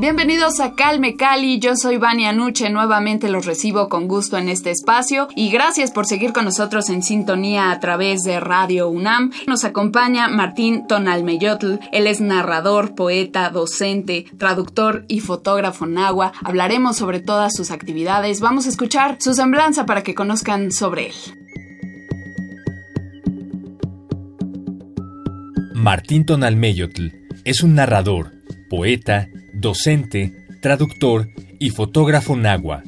Bienvenidos a Calme Cali, yo soy Vania Nuche, nuevamente los recibo con gusto en este espacio y gracias por seguir con nosotros en sintonía a través de Radio UNAM. Nos acompaña Martín Tonalmeyotl, él es narrador, poeta, docente, traductor y fotógrafo nahua. Hablaremos sobre todas sus actividades, vamos a escuchar su semblanza para que conozcan sobre él. Martín Tonalmeyotl es un narrador, poeta, docente, traductor y fotógrafo nagua.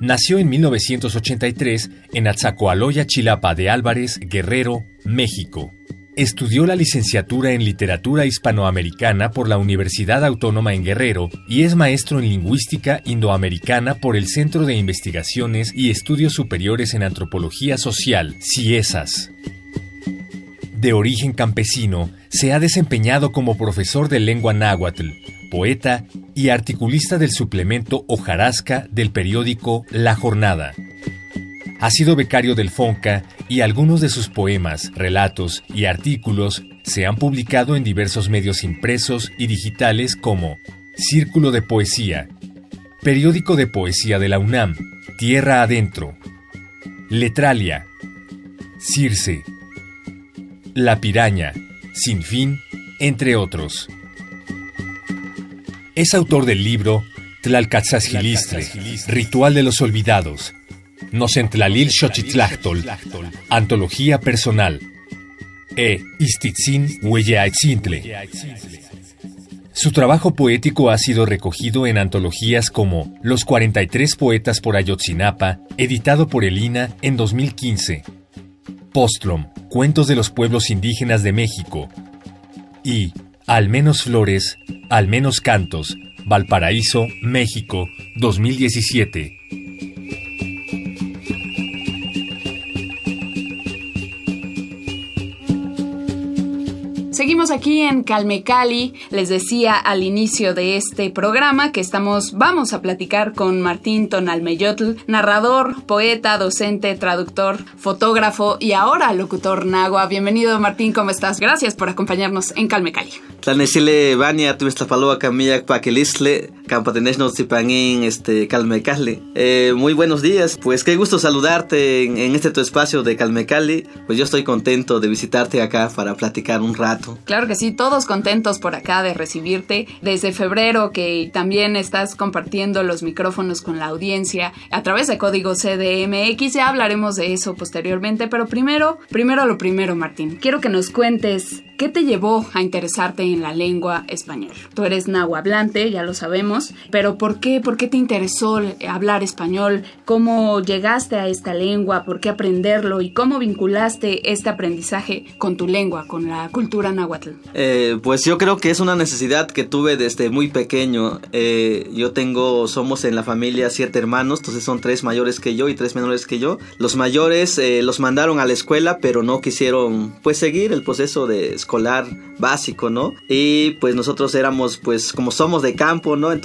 Nació en 1983 en Atzacoaloya, Chilapa de Álvarez, Guerrero, México. Estudió la licenciatura en Literatura Hispanoamericana por la Universidad Autónoma en Guerrero y es maestro en Lingüística Indoamericana por el Centro de Investigaciones y Estudios Superiores en Antropología Social, CIESAS. De origen campesino, se ha desempeñado como profesor de lengua náhuatl, poeta y articulista del suplemento Hojarasca del periódico La Jornada. Ha sido becario del FONCA y algunos de sus poemas, relatos y artículos se han publicado en diversos medios impresos y digitales como Círculo de Poesía, Periódico de Poesía de la UNAM, Tierra Adentro, Letralia, Circe, La Piraña, Sin Fin, entre otros. Es autor del libro Tlalcatzaxilistle, Ritual de los Olvidados, Nocentlalil Xochitlachtol, Antología Personal, e Istitzin Hueyaetzintle. Su trabajo poético ha sido recogido en antologías como Los 43 Poetas por Ayotzinapa, editado por Elina en 2015, Postlom, Cuentos de los Pueblos Indígenas de México, y Al menos Flores, al menos Cantos, Valparaíso, México, 2017. Seguimos aquí en Calmecali. Les decía al inicio de este programa que estamos, vamos a platicar con Martín Tonalmeyotl, narrador, poeta, docente, traductor, fotógrafo y ahora locutor nagua. Bienvenido Martín, ¿cómo estás? Gracias por acompañarnos en Calmecali. Este, Calmecali. Eh, muy buenos días, pues qué gusto saludarte en, en este tu espacio de Calmecali. Pues yo estoy contento de visitarte acá para platicar un rato Claro que sí, todos contentos por acá de recibirte. Desde febrero que también estás compartiendo los micrófonos con la audiencia a través de código CDMX. Ya hablaremos de eso posteriormente, pero primero, primero lo primero, Martín. Quiero que nos cuentes ¿Qué te llevó a interesarte en la lengua española? Tú eres nahuablante, ya lo sabemos, pero ¿por qué? ¿Por qué te interesó hablar español? ¿Cómo llegaste a esta lengua? ¿Por qué aprenderlo? ¿Y cómo vinculaste este aprendizaje con tu lengua, con la cultura náhuatl? Eh, pues yo creo que es una necesidad que tuve desde muy pequeño. Eh, yo tengo, somos en la familia siete hermanos, entonces son tres mayores que yo y tres menores que yo. Los mayores eh, los mandaron a la escuela, pero no quisieron pues seguir el proceso de escolar básico, ¿no? Y pues nosotros éramos, pues como somos de campo, ¿no? Entonces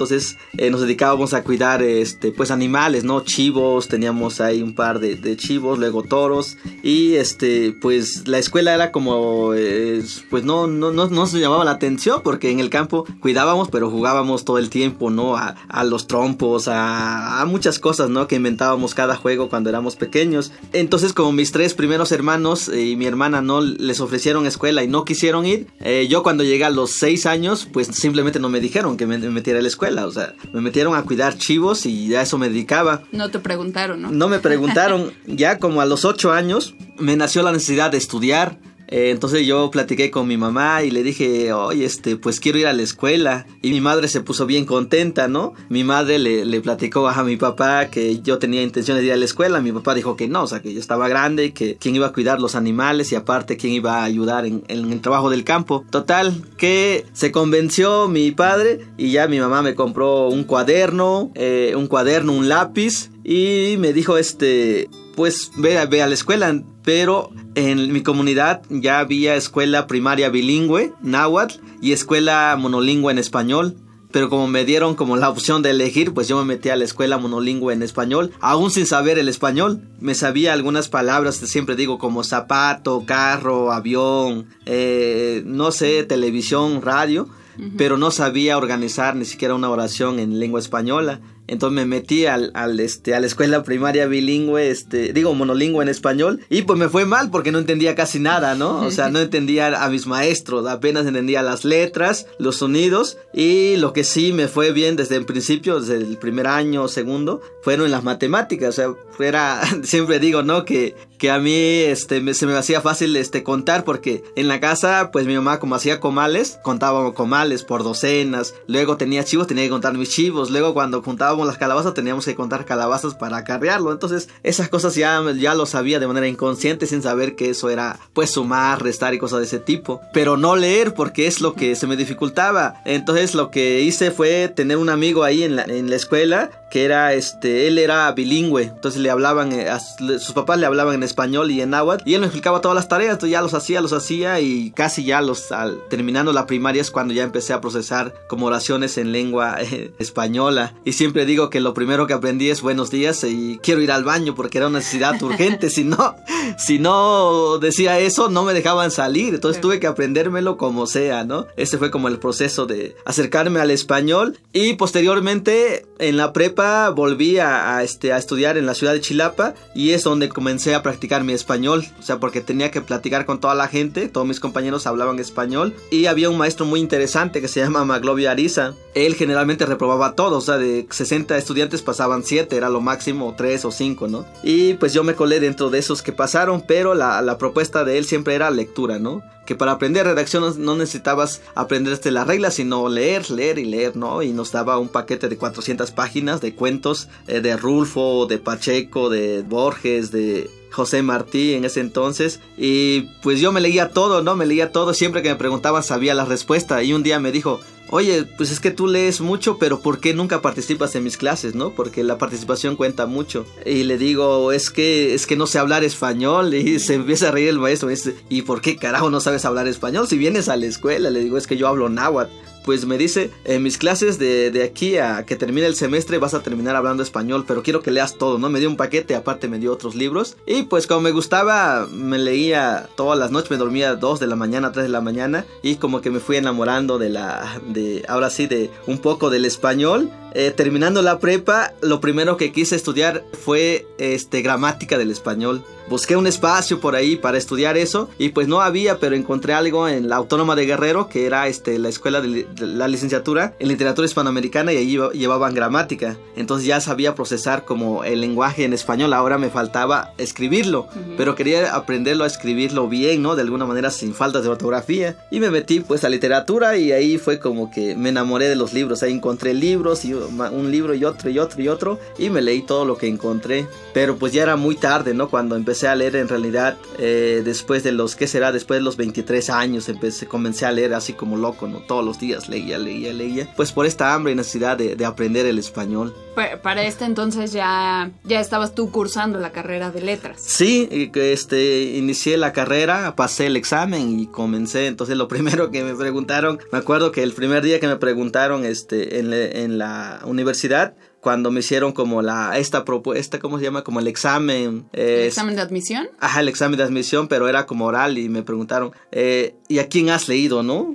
eh, nos dedicábamos a cuidar, este, pues animales, ¿no? Chivos, teníamos ahí un par de, chivos, luego toros. Y este, pues la escuela era como, eh, pues no, no, no, no llamaba la atención porque en el campo cuidábamos, pero jugábamos todo el tiempo, ¿no? A, los trompos, a, muchas cosas, ¿no? Que inventábamos cada juego cuando éramos pequeños. Entonces como mis tres primeros hermanos y mi hermana no les ofrecieron escuela y no quisieron ir. Eh, yo cuando llegué a los 6 años, pues simplemente no me dijeron que me metiera a la escuela. O sea, me metieron a cuidar chivos y a eso me dedicaba. No te preguntaron, ¿no? No me preguntaron. ya como a los 8 años me nació la necesidad de estudiar. Eh, entonces yo platiqué con mi mamá y le dije, oye, este, pues quiero ir a la escuela. Y mi madre se puso bien contenta, ¿no? Mi madre le, platicó a mi papá que yo tenía intención de ir a la escuela. Mi papá dijo que no, o sea, que yo estaba grande, y que quién iba a cuidar los animales y aparte quién iba a ayudar en, en el trabajo del campo. Total, que se convenció mi padre y ya mi mamá me compró un cuaderno, eh, un cuaderno, un lápiz y me dijo este, pues ve, ve a la escuela, pero en mi comunidad ya había escuela primaria bilingüe, náhuatl, y escuela monolingüe en español. Pero como me dieron como la opción de elegir, pues yo me metí a la escuela monolingüe en español, aún sin saber el español. Me sabía algunas palabras, siempre digo como zapato, carro, avión, eh, no sé, televisión, radio, pero no sabía organizar ni siquiera una oración en lengua española. Entonces me metí al, al, este, a la escuela primaria bilingüe, este, digo monolingüe en español, y pues me fue mal porque no entendía casi nada, ¿no? O sea, no entendía a mis maestros, apenas entendía las letras, los sonidos, y lo que sí me fue bien desde el principio, desde el primer año segundo, fueron las matemáticas, o sea, era, siempre digo, ¿no? Que, que a mí, este, me, se me hacía fácil, este, contar, porque en la casa, pues mi mamá como hacía comales, contábamos comales por docenas, luego tenía chivos, tenía que contar mis chivos, luego cuando juntábamos las calabazas teníamos que contar calabazas para acarrearlo. Entonces esas cosas ya, ya lo sabía de manera inconsciente sin saber que eso era pues sumar, restar y cosas de ese tipo. Pero no leer porque es lo que se me dificultaba. Entonces lo que hice fue tener un amigo ahí en la, en la escuela que era este, él era bilingüe, entonces le hablaban, eh, a, sus papás le hablaban en español y en náhuatl y él me explicaba todas las tareas, entonces ya los hacía, los hacía y casi ya los, al, terminando la primaria es cuando ya empecé a procesar como oraciones en lengua eh, española y siempre digo que lo primero que aprendí es buenos días y quiero ir al baño porque era una necesidad urgente, si no, si no decía eso no me dejaban salir, entonces tuve que aprendérmelo como sea, ¿no? Ese fue como el proceso de acercarme al español. Y posteriormente en la prepa volví a, este, a estudiar en la ciudad de Chilapa y es donde comencé a practicar mi español, o sea, porque tenía que platicar con toda la gente, todos mis compañeros hablaban español y había un maestro muy interesante que se llama Maglovio Ariza. Él generalmente reprobaba todo, o sea, de 60 estudiantes pasaban 7, era lo máximo 3 o 5, ¿no? Y pues yo me colé dentro de esos que pasaron, pero la, la propuesta de él siempre era lectura, ¿no? que para aprender redacción no necesitabas aprenderte las reglas, sino leer, leer y leer, ¿no? Y nos daba un paquete de 400 páginas de cuentos eh, de Rulfo, de Pacheco, de Borges, de José Martí en ese entonces y pues yo me leía todo, ¿no? Me leía todo, siempre que me preguntaban sabía la respuesta y un día me dijo, oye, pues es que tú lees mucho, pero ¿por qué nunca participas en mis clases, no? Porque la participación cuenta mucho. Y le digo, es que, es que no sé hablar español. Y se empieza a reír el maestro. ¿y por qué carajo no sabes hablar español? Si vienes a la escuela, le digo, es que yo hablo náhuatl pues me dice, en mis clases de, de, aquí a que termine el semestre vas a terminar hablando español, pero quiero que leas todo, ¿no? Me dio un paquete, aparte me dio otros libros. Y pues como me gustaba, me leía todas las noches, me dormía 2 de la mañana, 3 de la mañana, y como que me fui enamorando de la, de, ahora sí, de un poco del español. Eh, terminando la prepa, lo primero que quise estudiar fue este, gramática del español. Busqué un espacio por ahí para estudiar eso y pues no había, pero encontré algo en la Autónoma de Guerrero, que era este, la escuela de, la licenciatura en literatura hispanoamericana y allí llevaban gramática. Entonces ya sabía procesar como el lenguaje en español, ahora me faltaba escribirlo, pero quería aprenderlo a escribirlo bien, ¿no? De alguna manera sin faltas de ortografía. Y me metí pues a literatura y ahí fue como que me enamoré de los libros. Ahí encontré libros y un libro y otro y otro y otro y me leí todo lo que encontré. Pero pues ya era muy tarde, ¿no? Cuando empecé a leer en realidad eh, después de los, ¿qué será? Después de los 23 años empecé, comencé a leer así como loco, ¿no? Todos los días leía, leía, leía. Pues por esta hambre y necesidad de, de aprender el español. Para este entonces ya, ya estabas tú cursando la carrera de letras. Sí, este, inicié la carrera, pasé el examen y comencé. Entonces lo primero que me preguntaron, me acuerdo que el primer día que me preguntaron este, en, en la universidad, cuando me hicieron como la esta propuesta, ¿cómo se llama? Como el examen. ¿El examen de admisión? Ajá, el examen de admisión, pero era como oral y me preguntaron, eh, ¿y a quién has leído, no?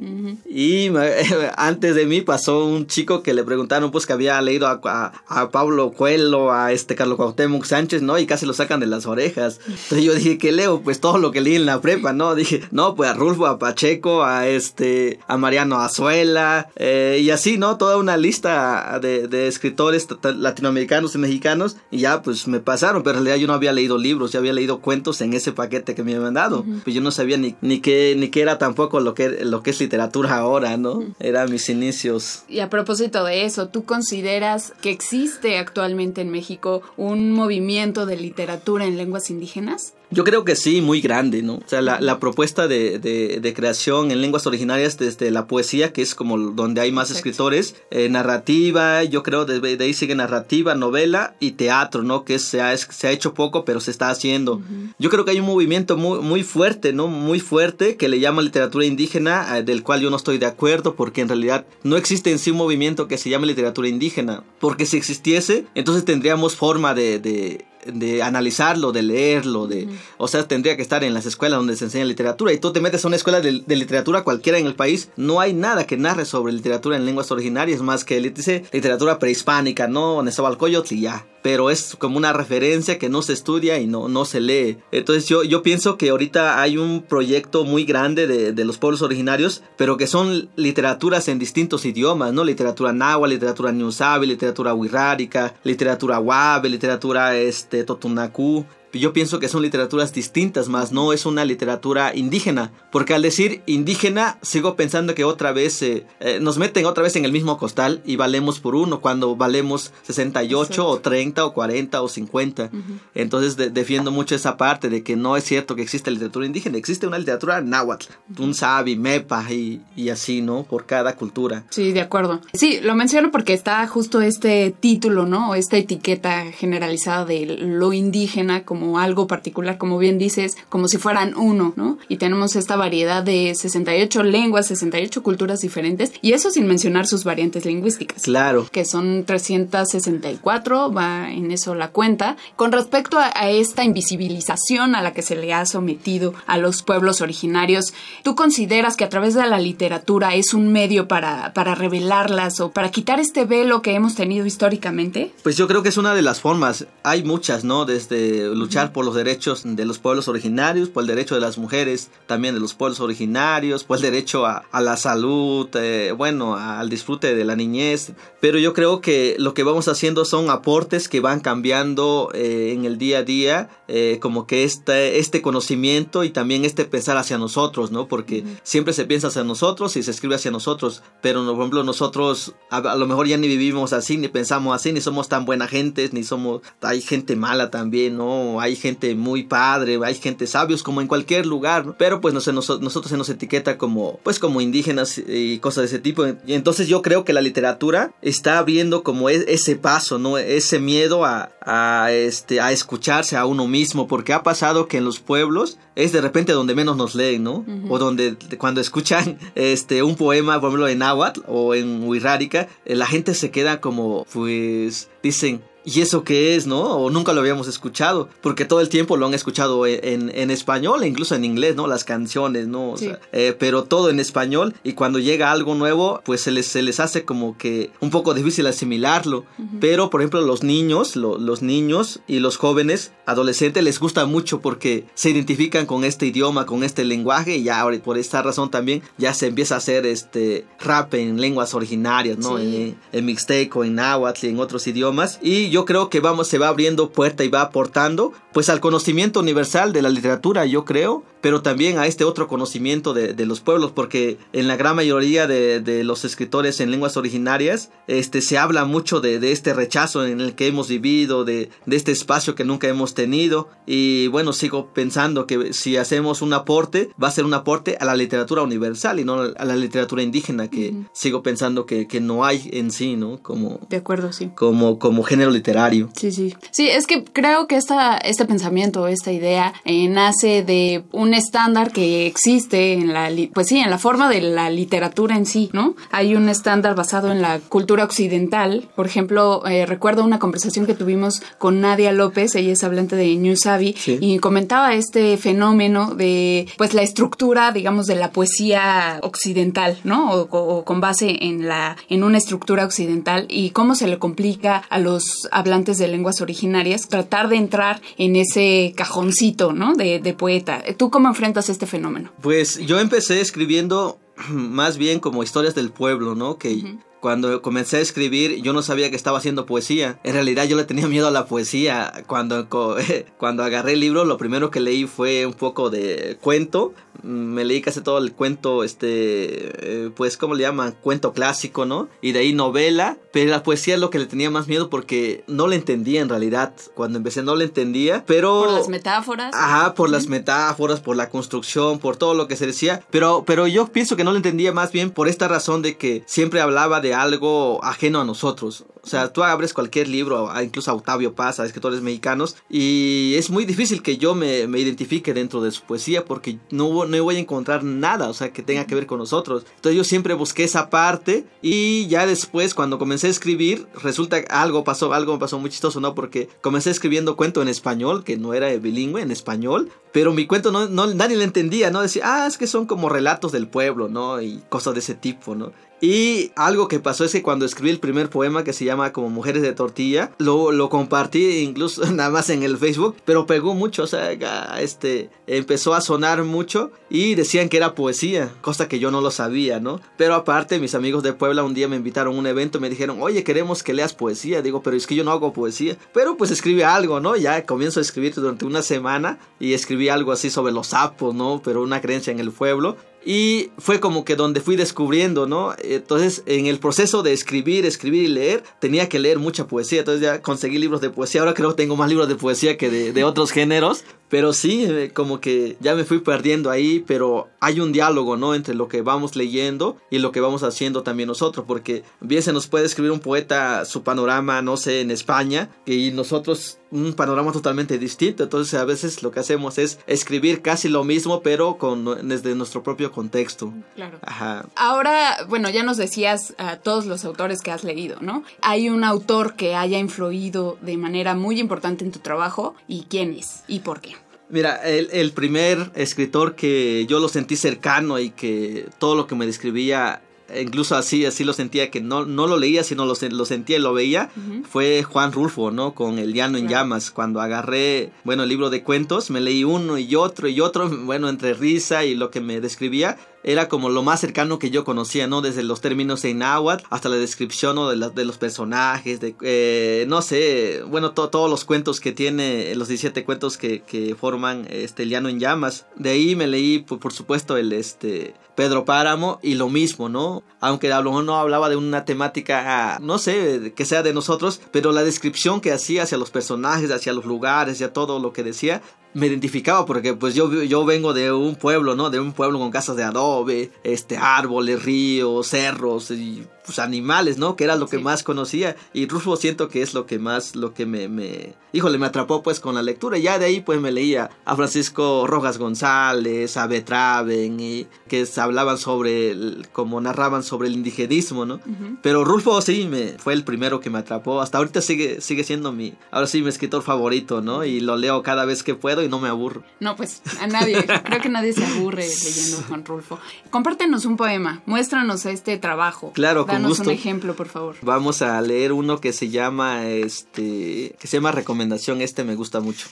Y antes de mí pasó un chico que le preguntaron pues que había leído a, a, Pablo Coelho, a este Carlos Cuauhtémoc Sánchez, ¿no? Y casi lo sacan de las orejas. Entonces yo dije, ¿qué leo? Pues todo lo que leí en la prepa, ¿no? Dije, no, pues a Rulfo, a Pacheco, a este, a Mariano Azuela, eh, y así, ¿no? Toda una lista de, de escritores latinoamericanos y mexicanos y ya pues me pasaron, pero en realidad yo no había leído libros, ya había leído cuentos en ese paquete que me habían dado. Pues yo no sabía ni, ni qué ni qué era tampoco lo que lo que es literatura ahora, ¿no? Eran mis inicios. Y a propósito de eso, ¿tú consideras que existe actualmente en México un movimiento de literatura en lenguas indígenas? Yo creo que sí, muy grande, ¿no? O sea, la, la propuesta de, de, creación en lenguas originarias desde la poesía, que es como donde hay más escritores, eh, narrativa, yo creo de, de, ahí sigue narrativa, novela y teatro, ¿no? Que se ha, se ha hecho poco, pero se está haciendo. Yo creo que hay un movimiento muy, muy fuerte, ¿no? Muy fuerte que le llama literatura indígena, eh, del cual yo no estoy de acuerdo, porque en realidad no existe en sí un movimiento que se llame literatura indígena. Porque si existiese, entonces tendríamos forma de, de analizarlo, de leerlo, de, o sea, tendría que estar en las escuelas donde se enseña literatura y tú te metes a una escuela de, literatura cualquiera en el país, no hay nada que narre sobre literatura en lenguas originarias más que dice literatura prehispánica, no, Nezahualcóyotl y ya pero es como una referencia que no se estudia y no, no se lee. Entonces yo, yo pienso que ahorita hay un proyecto muy grande de, de los pueblos originarios, pero que son literaturas en distintos idiomas, ¿no? Literatura náhuatl, literatura ñusabi, literatura wixárika, literatura wabe, literatura este, této Tunaku yo pienso que son literaturas distintas, más no es una literatura indígena, porque al decir indígena sigo pensando que otra vez eh, eh, nos meten otra vez en el mismo costal y valemos por uno cuando valemos 68 o 30 o 40 o 50. Entonces defiendo mucho esa parte de que no es cierto que existe literatura indígena, existe una literatura náhuatl, un sabi, mepa y, y así, ¿no? Por cada cultura. Sí, de acuerdo. Sí, lo menciono porque está justo este título, ¿no? Esta etiqueta generalizada de lo indígena como algo particular, como bien dices, como si fueran uno, ¿no? Y tenemos esta variedad de 68 lenguas, 68 culturas diferentes, y eso sin mencionar sus variantes lingüísticas. Claro. Que son 364, va en eso la cuenta. Con respecto a, esta invisibilización a la que se le ha sometido a los pueblos originarios, ¿tú consideras que a través de la literatura es un medio para, para revelarlas o para quitar este velo que hemos tenido históricamente? Pues yo creo que es una de las formas. Hay muchas, ¿no? Desde luchar por los derechos de los pueblos originarios, por el derecho de las mujeres también de los pueblos originarios, por el derecho a, la salud, eh, bueno, al disfrute de la niñez. Pero yo creo que lo que vamos haciendo son aportes que van cambiando eh, en el día a día, eh, como que este, este conocimiento y también este pensar hacia nosotros, ¿no? Porque siempre se piensa hacia nosotros y se escribe hacia nosotros, pero por ejemplo nosotros a, a lo mejor ya ni vivimos así, ni pensamos así, ni somos tan buena gente, ni somos, hay gente mala también, ¿no? Hay gente muy padre, hay gente sabios como en cualquier lugar, pero pues no sé, nosotros se nos etiqueta como pues como indígenas y cosas de ese tipo. Y entonces yo creo que la literatura está abriendo como e, ese paso, ¿no? Ese miedo a, este, a escucharse a uno mismo, porque ha pasado que en los pueblos es de repente donde menos nos leen, ¿no? O donde cuando escuchan este un poema, por ejemplo, en náhuatl o en huirrárica, eh, la gente se queda como, pues, dicen, ¿y eso qué es, no? O nunca lo habíamos escuchado, porque todo el tiempo lo han escuchado en, en español e incluso en inglés, ¿no? Las canciones, ¿no? O sea, eh, pero todo en español y cuando llega algo nuevo, pues se les, se les hace como que un poco difícil asimilarlo. Pero, por ejemplo, los niños, los niños y los jóvenes, adolescentes, les gusta mucho porque se identifican con este idioma, con este lenguaje y ya por esta razón también ya se empieza a hacer este rap en lenguas originarias, ¿no? En, en mixteco, en náhuatl y en otros idiomas. Y yo creo que vamos, se va abriendo puerta y va aportando pues al conocimiento universal de la literatura, yo creo, pero también a este otro conocimiento de, los pueblos, porque en la gran mayoría de, los escritores en lenguas originarias, este, se habla mucho de, este rechazo en el que hemos vivido, de, este espacio que nunca hemos tenido, y bueno, sigo pensando que si hacemos un aporte, va a ser un aporte a la literatura universal y no a la literatura indígena, que sigo pensando que, no hay en sí, ¿no? Como, de acuerdo, sí. Como, como género literario. Sí, sí. Sí, es que creo que esta, este pensamiento, esta idea, eh, nace de un estándar que existe en la, pues sí, en la forma de la literatura en sí, ¿no? Hay un estándar basado en la cultura occidental. Por ejemplo, eh, recuerdo una conversación que tuvimos con Nadia López, ella es hablante de New Savvy, y comentaba este fenómeno de, pues, la estructura, digamos, de la poesía occidental, ¿no? O, con base en la, en una estructura occidental y cómo se le complica a los hablantes de lenguas originarias tratar de entrar en ese cajoncito, ¿no? De, de poeta. ¿Tú cómo enfrentas este fenómeno? Pues yo empecé escribiendo más bien como historias del pueblo, ¿no? Que cuando comencé a escribir yo no sabía que estaba haciendo poesía. En realidad yo le tenía miedo a la poesía. Cuando, cuando agarré el libro lo primero que leí fue un poco de cuento. Me leí casi todo el cuento, este, eh, pues, ¿cómo le llaman? Cuento clásico, ¿no? Y de ahí novela. Pero la poesía es lo que le tenía más miedo porque no le entendía en realidad. Cuando empecé no le entendía, pero... Por las metáforas. Ajá, por las metáforas, por la construcción, por todo lo que se decía. Pero, pero yo pienso que no le entendía más bien por esta razón de que siempre hablaba de algo ajeno a nosotros. O sea, tú abres cualquier libro, incluso a Octavio Paz, a escritores mexicanos, y es muy difícil que yo me, me identifique dentro de su poesía porque no, no voy a encontrar nada, o sea, que tenga que ver con nosotros. Entonces yo siempre busqué esa parte y ya después cuando comencé a escribir, resulta algo pasó, algo pasó muy chistoso, ¿no? Porque comencé escribiendo cuento en español, que no era bilingüe, en español, pero mi cuento no, no nadie le entendía, ¿no? Decía, ah, es que son como relatos del pueblo, ¿no? Y cosas de ese tipo, ¿no? Y algo que pasó es que cuando escribí el primer poema que se llama como Mujeres de Tortilla, lo, compartí incluso nada más en el Facebook, pero pegó mucho, o sea, este, empezó a sonar mucho y decían que era poesía, cosa que yo no lo sabía, ¿no? Pero aparte, mis amigos de Puebla un día me invitaron a un evento, me dijeron, oye, queremos que leas poesía, digo, pero es que yo no hago poesía, pero pues escribe algo, ¿no? Ya comienzo a escribir durante una semana y escribí algo así sobre los sapos, ¿no? Pero una creencia en el pueblo y fue como que donde fui descubriendo, ¿no? Entonces, en el proceso de escribir, escribir y leer, tenía que leer mucha poesía. Entonces ya conseguí libros de poesía. Ahora creo que tengo más libros de poesía que de, de otros géneros. Pero sí, eh, como que ya me fui perdiendo ahí, pero hay un diálogo, ¿no? Entre lo que vamos leyendo y lo que vamos haciendo también nosotros, porque bien se nos puede escribir un poeta su panorama, no sé, en España, y nosotros un panorama totalmente distinto. Entonces a veces lo que hacemos es escribir casi lo mismo, pero con, desde nuestro propio contexto. Claro. Ajá. Ahora, bueno, ya nos decías a todos los autores que has leído, ¿no? ¿Hay un autor que haya influido de manera muy importante en tu trabajo? ¿Y quién es? ¿Y por qué? Mira, el, primer escritor que yo lo sentí cercano y que todo lo que me describía incluso así, así lo sentía, que no, no lo leía, sino lo, lo sentía y lo veía, fue Juan Rulfo, ¿no? Con El Llano en Llamas. Cuando agarré, bueno, el libro de cuentos, me leí uno y otro y otro, bueno, entre risa y lo que me describía, era como lo más cercano que yo conocía, ¿no? Desde los términos en náhuatl hasta la descripción ¿no? de, de los personajes, eh, no sé, bueno, todos los cuentos que tiene, los 17 cuentos que, que forman este Llano en Llamas. De ahí me leí, por, supuesto, el este Pedro Páramo y lo mismo, ¿no? Aunque a lo mejor no hablaba de una temática, no sé, que sea de nosotros, pero la descripción que hacía hacia los personajes, hacia los lugares, hacia todo lo que decía, me identificaba porque pues yo, yo vengo de un pueblo, ¿no? De un pueblo con casas de adobe, este, árboles, ríos, cerros y pues, animales, ¿no? Que era lo que más conocía. Y Rufo siento que es lo que más, lo que me, me, híjole, me atrapó pues con la lectura. Y ya de ahí pues me leía a Francisco Rojas González, a Betraven, y que hablaban sobre, como narraban sobre el indigenismo, ¿no? Pero Rulfo sí me, fue el primero que me atrapó. Hasta ahorita sigue, sigue siendo mi, ahora sí mi escritor favorito, ¿no? Y lo leo cada vez que puedo y no me aburro. No, pues a nadie, creo que nadie se aburre leyendo Juan Rulfo. Compártenos un poema, muéstranos este trabajo. Claro, Danos un ejemplo, por favor. Vamos a leer uno que se llama, este, que se llama Recomendación. Este me gusta mucho.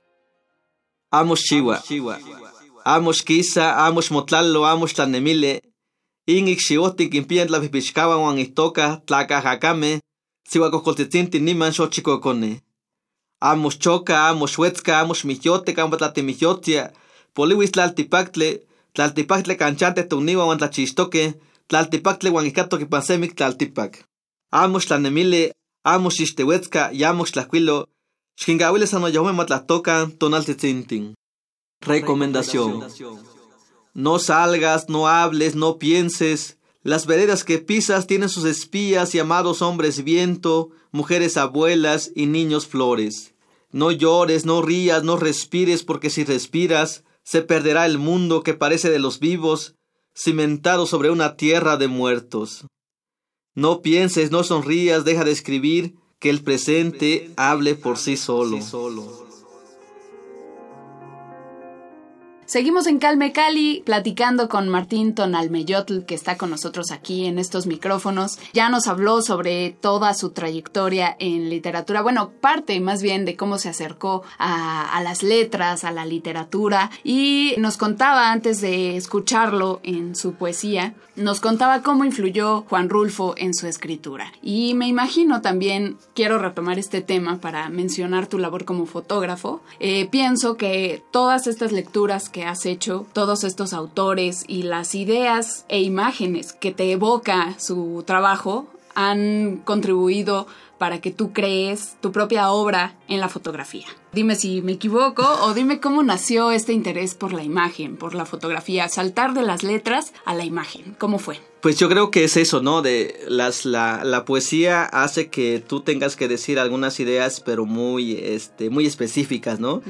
Amos Chiwa. Amos Kisa, Amos Motlalo, Amos Tlanemile. Ingik Xioti, Impien la Juan Istoka, Tlaca Jacame, Sihuacocoltetinti, Niman Xochicocone. Amos Choca, Amos Huetzca, Amos Miyote, Cambatlate Miyotia, Poliwis Tlaltipactle, Tlaltipactle Canchante, Tuniwa, Juan Tlachistoque, tlaltipactle uan ihcatoc ipan semic tlaltipac. Amos tlanemili, amos ixtehuetzca y amos tlacuilo, xquincauili san oyahomeh tonal tonaltitzintin. Recomendación. No salgas, no hables, no pienses. Las veredas que pisas tienen sus espías llamados hombres viento, mujeres abuelas y niños flores. No llores, no rías, no respires, porque si respiras, se perderá el mundo que parece de los vivos, cimentado sobre una tierra de muertos. No pienses, no sonrías, deja de escribir, que el presente hable por sí solo. Seguimos en Calme Cali platicando con Martín Tonalmeyotl que está con nosotros aquí en estos micrófonos. Ya nos habló sobre toda su trayectoria en literatura, bueno, parte más bien de cómo se acercó a, las letras, a la literatura y nos contaba antes de escucharlo en su poesía, nos contaba cómo influyó Juan Rulfo en su escritura. Y me imagino también, quiero retomar este tema para mencionar tu labor como fotógrafo, eh, pienso que todas estas lecturas que has hecho, todos estos autores y las ideas e imágenes que te evoca su trabajo han contribuido para que tú crees tu propia obra en la fotografía. Dime si me equivoco o dime cómo nació este interés por la imagen, por la fotografía, saltar de las letras a la imagen. ¿Cómo fue? Pues yo creo que es eso, ¿no? De las la, la, poesía hace que tú tengas que decir algunas ideas, pero muy este muy específicas, ¿no?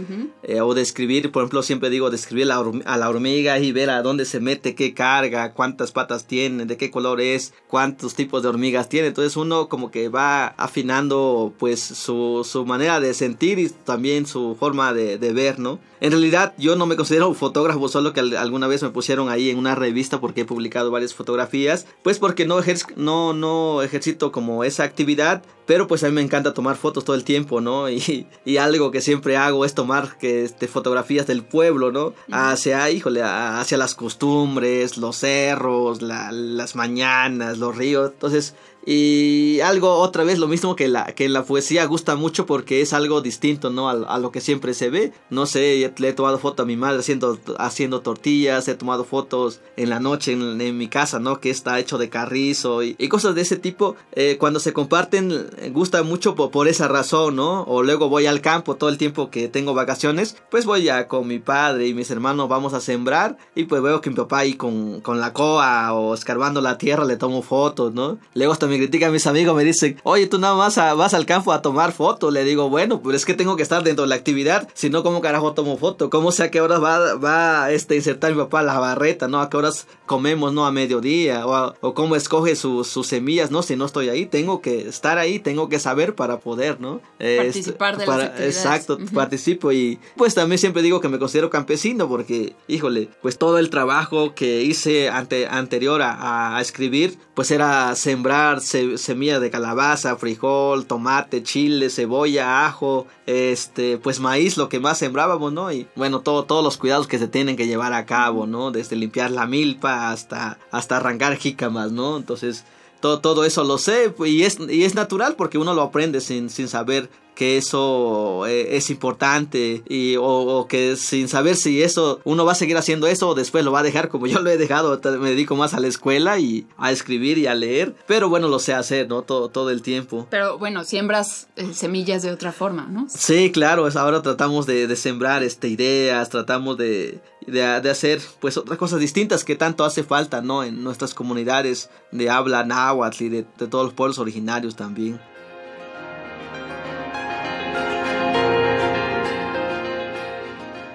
eh, o describir, por ejemplo, siempre digo describir la, a la hormiga y ver a dónde se mete, qué carga, cuántas patas tiene, de qué color es, cuántos tipos de hormigas tiene. Entonces uno como que va afinando pues su, su manera de sentir y también su forma de, de ver, ¿no? En realidad yo no me considero un fotógrafo, solo que alguna vez me pusieron ahí en una revista porque he publicado varias fotografías, pues porque no, no, no ejercito como esa actividad, pero pues a mí me encanta tomar fotos todo el tiempo, ¿no? Y, y algo que siempre hago es tomar que, este, fotografías del pueblo, ¿no? Hacia, híjole, hacia las costumbres, los cerros, la, las mañanas, los ríos. Entonces, y algo otra vez lo mismo que la que la poesía gusta mucho porque es algo distinto no a, a, lo que siempre se ve no sé le he tomado foto a mi madre haciendo haciendo tortillas he tomado fotos en la noche en, en mi casa no que está hecho de carrizo y, y cosas de ese tipo. Eh, cuando se comparten gusta mucho por, por, esa razón no o luego voy al campo todo el tiempo que tengo vacaciones pues voy ya con mi padre y mis hermanos vamos a sembrar y pues veo que mi papá ahí con, con la coa o escarbando la tierra le tomo fotos no luego hasta me critican mis amigos, me dicen, oye, tú nada más a, vas al campo a tomar fotos. Le digo, bueno, pues es que tengo que estar dentro de la actividad, si no, ¿cómo carajo tomo foto? ¿Cómo sé a qué horas va, va este, insertar mi papá la barreta, no? ¿A qué horas comemos, no? A mediodía, o, o cómo escoge sus semillas, ¿no? Si no estoy ahí, tengo que estar ahí, tengo que saber para poder, ¿no? Participar de para, las Exacto, uh -huh. participo y pues también siempre digo que me considero campesino porque, híjole, pues todo el trabajo que hice ante, anterior a, a escribir, pues era sembrar, se, semilla de calabaza, frijol, tomate, chile, cebolla, ajo, este, pues maíz, lo que más sembrábamos, ¿no? Y bueno, todo, todos los cuidados que se tienen que llevar a cabo, ¿no? Desde limpiar la milpa hasta, hasta arrancar jícamas, ¿no? Entonces, todo, todo eso lo sé y es, y es natural porque uno lo aprende sin, sin saber que eso eh, es importante y o, o, que sin saber si eso uno va a seguir haciendo eso o después lo va a dejar como yo lo he dejado. Me dedico más a la escuela y a escribir y a leer pero bueno lo sé hacer no todo todo el tiempo. Pero bueno siembras eh, semillas de otra forma no sí claro ahora tratamos de, de sembrar este ideas tratamos de, de, de hacer pues otras cosas distintas que tanto hace falta no en nuestras comunidades de habla náhuatl y de, de todos los pueblos originarios también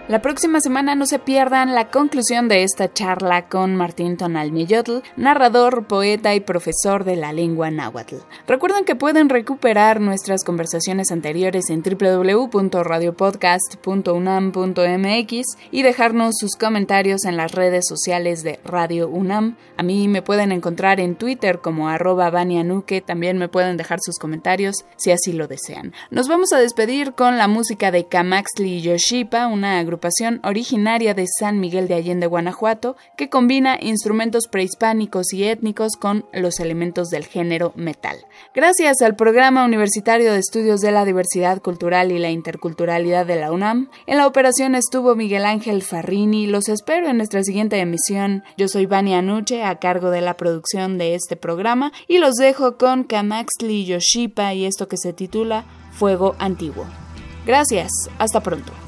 La próxima semana no se pierdan la conclusión de esta charla con Martín Tonalmeyotl, narrador, poeta y profesor de la lengua náhuatl. Recuerden que pueden recuperar nuestras conversaciones anteriores en www.radiopodcast.unam.mx y dejarnos sus comentarios en las redes sociales de Radio UNAM. A mí me pueden encontrar en Twitter como arroba Nuque. También me pueden dejar sus comentarios si así lo desean. Nos vamos a despedir con la música de Kamaxli Yoshipa, una agrupación originaria de San Miguel de Allende, Guanajuato, que combina instrumentos prehispánicos y étnicos con los elementos del género metal. Gracias al Programa Universitario de Estudios de la Diversidad Cultural y la Interculturalidad de la UNAM, en la operación estuvo Miguel Ángel Farrini. Los espero en nuestra siguiente emisión. Yo soy Vania Nuche, a cargo de la producción de este programa, y los dejo con Kamaxli Yoshipa y esto que se titula Fuego Antiguo. Gracias, hasta pronto.